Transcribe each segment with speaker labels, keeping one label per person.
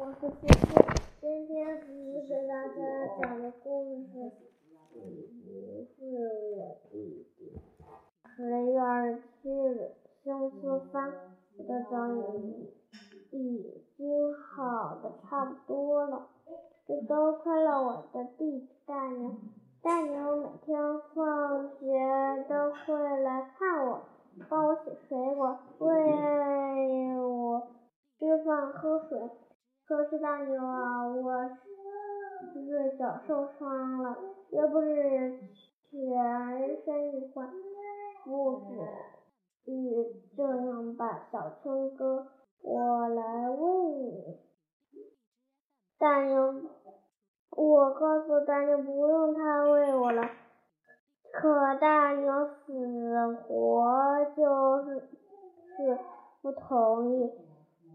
Speaker 1: 我是思思，今天给大家讲的故事是我弟弟。十月二十七日，星期三，我的脚已已经好的差不多了，这多亏了我的弟弟大牛。大牛每天放学都会来看我，帮我洗水果，喂我吃饭喝水。可是大牛啊，我是脚受伤了，又不是全身一坏，不至于这样吧，小春哥，我来喂你。大牛，我告诉大牛不用他喂我了，可大牛死活就是是不同意。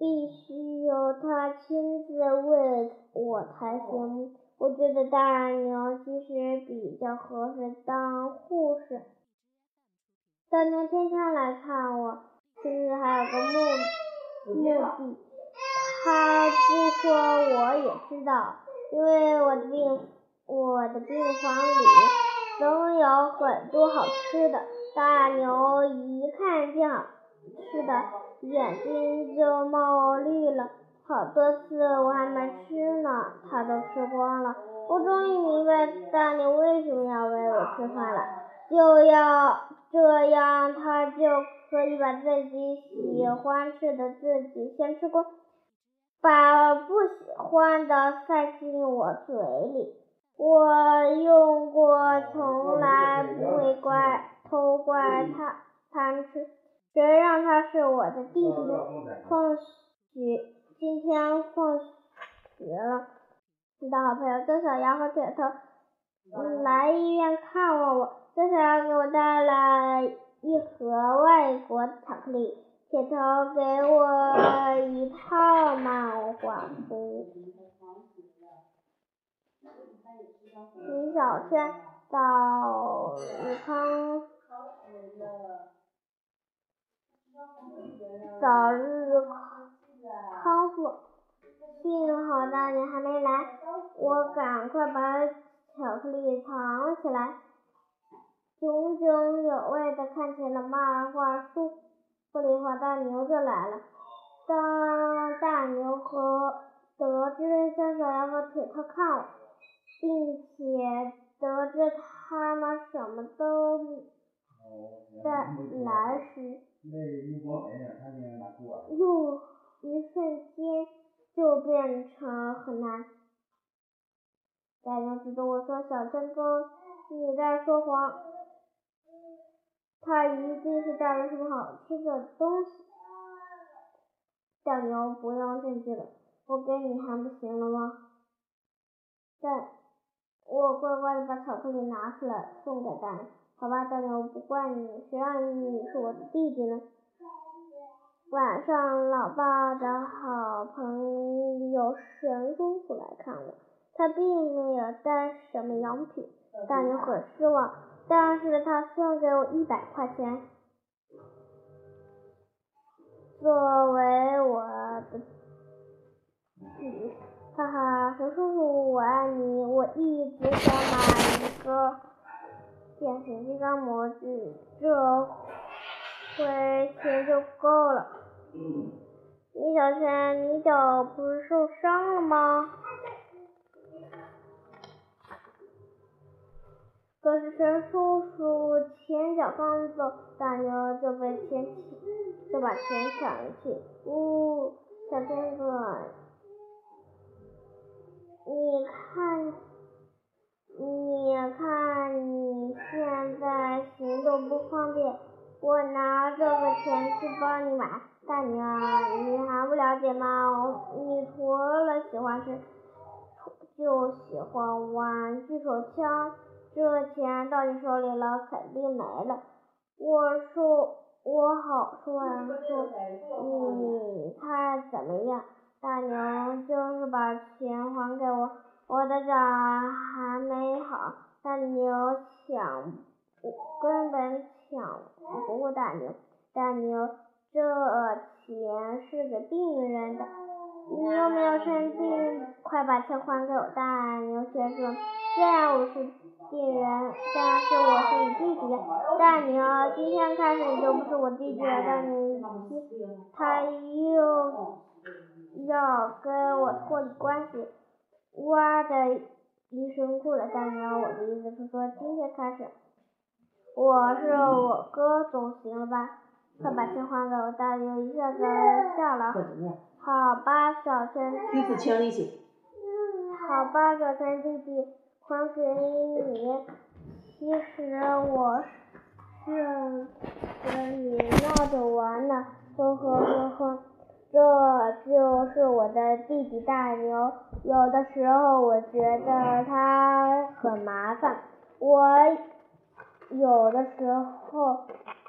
Speaker 1: 必须由他亲自喂我才行。我觉得大牛其实比较合适当护士。大牛天天来看我，其实还有个目目的。他不说我也知道，因为我的病我的病房里总有很多好吃的。大牛一看见是的。眼睛就冒绿了，好多次我还没吃呢，他都吃光了。我终于明白大牛为什么要喂我吃饭了，就要这样，他就可以把自己喜欢吃的自己先吃光，把不喜欢的塞进我嘴里。我用过，从来不会怪偷怪他贪吃。谁让他是我的弟弟呢？放学，今天放学了，我的好朋友曾小羊和铁头来医院看望我。曾小羊给我带来一盒外国巧克力，铁头给我一套漫画书。李小圈到宇康。早日康复，幸好大牛还没来，我赶快把巧克力藏起来，炯炯有味的看起了漫画书。不一会儿，大牛就来了。当大牛和得知小小羊和铁头看我，并且得知他们什么都带来时，又一瞬间就变成很难。大牛指着我说：“小春哥，你在说谎，他一定是带了什么好吃的东西。”大牛，不用证据了，我给你还不行了吗？但我乖乖的把巧克力拿出来送给大牛。好吧，大牛，不怪你，谁让你是我的弟弟呢？晚上，老爸的好朋友神叔叔来看我，他并没有带什么洋品，大牛很失望，但是他送给我一百块钱，作为我的礼。哈哈，神叔，我一直想买一个。变形金刚模具，这回钱就够了。李小圈，你脚不是受伤了吗？可是陈叔叔前脚刚走，大牛就被牵起，就把钱抢了去。呜，小天哥，你看。你看，你现我不方便，我拿这个钱去帮你买。大牛，你还不了解吗？你除了喜欢吃，就喜欢玩具手枪。这钱到你手里了，肯定没了。我说，我好说话说，你猜怎么样？大牛就是把钱还给我。我的脚还没好，大牛抢，根本抢不过大牛。大牛，这钱是给病人的，你有没有生气？快把钱还给我！大牛先生，虽然我是病人，但是我是你弟弟。大牛，今天开始你就不是我弟弟了。大牛，他又要跟我脱离关系。哇的一声哭了。大牛，我的意思是说，今天开始，我是我哥，总行了吧？快把钱还给我！大牛一下子笑了。好吧，小陈。
Speaker 2: 彼此请利息。
Speaker 1: 好吧，小陈弟弟，还给你。其实我是跟你闹着玩呢，呵呵呵呵。这就是我的弟弟大牛。有的时候我觉得他很麻烦，我有的时候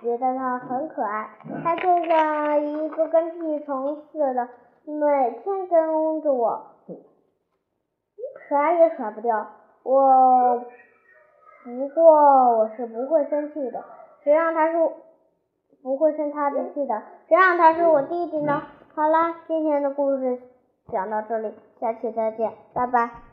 Speaker 1: 觉得他很可爱。他就像一个跟屁虫似的，每天跟着我。甩也甩不掉，我不过我是不会生气的，谁让他是不会生他的气的，谁让他是我弟弟呢？好啦，今天的故事讲到这里，下期再见，拜拜。